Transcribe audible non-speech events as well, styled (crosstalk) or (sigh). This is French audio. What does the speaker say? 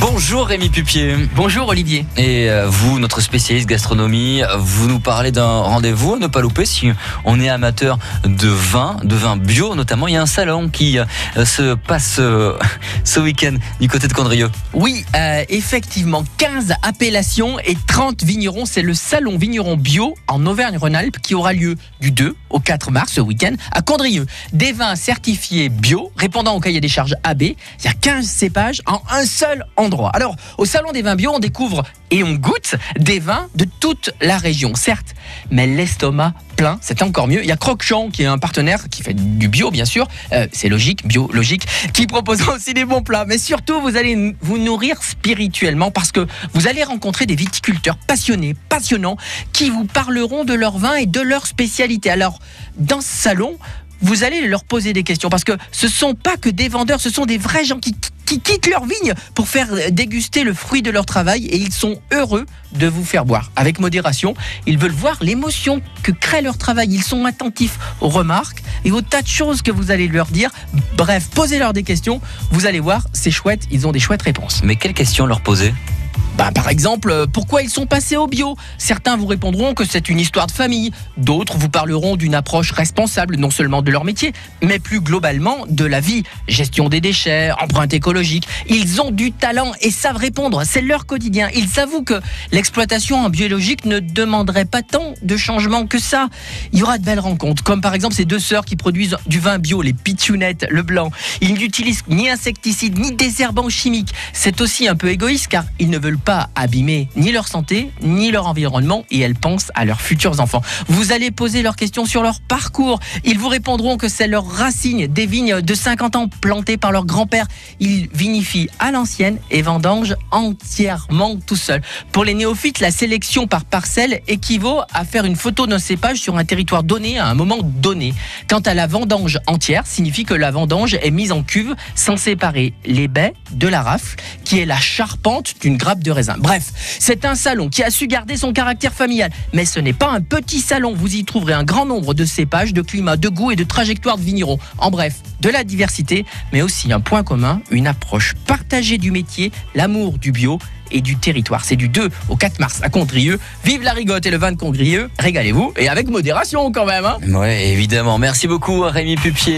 Bonjour Rémi Pupier. Bonjour Olivier. Et euh, vous, notre spécialiste gastronomie, vous nous parlez d'un rendez-vous à ne pas louper si on est amateur de vin, de vin bio notamment. Il y a un salon qui euh, se passe euh, (laughs) ce week-end du côté de Condrieu. Oui, effectivement, 15 appellations et 30 vignerons. C'est le salon vigneron bio en Auvergne-Rhône-Alpes qui aura lieu du 2 au 4 mars ce week-end à Condrieu. Des vins certifiés bio répondant au cahier des charges AB. Il y a 15 cépages en un seul endroit. Alors, au Salon des vins bio, on découvre et on goûte des vins de toute la région, certes, mais l'estomac plein, c'est encore mieux. Il y a Croque-Champ qui est un partenaire qui fait du bio, bien sûr, euh, c'est logique, bio, logique, qui propose (laughs) aussi des bons plats. Mais surtout, vous allez vous nourrir spirituellement parce que vous allez rencontrer des viticulteurs passionnés, passionnants, qui vous parleront de leur vin et de leur spécialité. Alors, dans ce salon, vous allez leur poser des questions parce que ce sont pas que des vendeurs, ce sont des vrais gens qui, quittent leur vigne pour faire déguster le fruit de leur travail et ils sont heureux de vous faire boire avec modération. Ils veulent voir l'émotion que crée leur travail. Ils sont attentifs aux remarques et aux tas de choses que vous allez leur dire. Bref, posez-leur des questions. Vous allez voir, c'est chouette. Ils ont des chouettes réponses. Mais quelles questions leur poser? Bah, par exemple, euh, pourquoi ils sont passés au bio? Certains vous répondront que c'est une histoire de famille, d'autres vous parleront d'une approche responsable non seulement de leur métier, mais plus globalement de la vie, gestion des déchets, empreinte écologique. Ils ont du talent et savent répondre, c'est leur quotidien. Ils avouent que l'exploitation en biologique ne demanderait pas tant de changements que ça. Il y aura de belles rencontres, comme par exemple ces deux sœurs qui produisent du vin bio, les pitchounettes, le blanc. Ils n'utilisent ni insecticides ni désherbants chimiques. C'est aussi un peu égoïste car ils ne veulent pas abîmer ni leur santé, ni leur environnement, et elles pensent à leurs futurs enfants. Vous allez poser leurs questions sur leur parcours. Ils vous répondront que c'est leur racine des vignes de 50 ans plantées par leur grand-père. Ils vinifient à l'ancienne et vendangent entièrement tout seul. Pour les néophytes, la sélection par parcelle équivaut à faire une photo d'un cépage sur un territoire donné à un moment donné. Quant à la vendange entière, signifie que la vendange est mise en cuve sans séparer les baies de la rafle, qui est la charpente d'une grappe de Bref, c'est un salon qui a su garder son caractère familial. Mais ce n'est pas un petit salon. Vous y trouverez un grand nombre de cépages, de climats, de goûts et de trajectoires de vignerons. En bref, de la diversité, mais aussi un point commun, une approche partagée du métier, l'amour du bio et du territoire. C'est du 2 au 4 mars à Condrieu. Vive la rigotte et le vin de Condrieu. Régalez-vous et avec modération quand même. Hein ouais, évidemment. Merci beaucoup Rémi Pupier.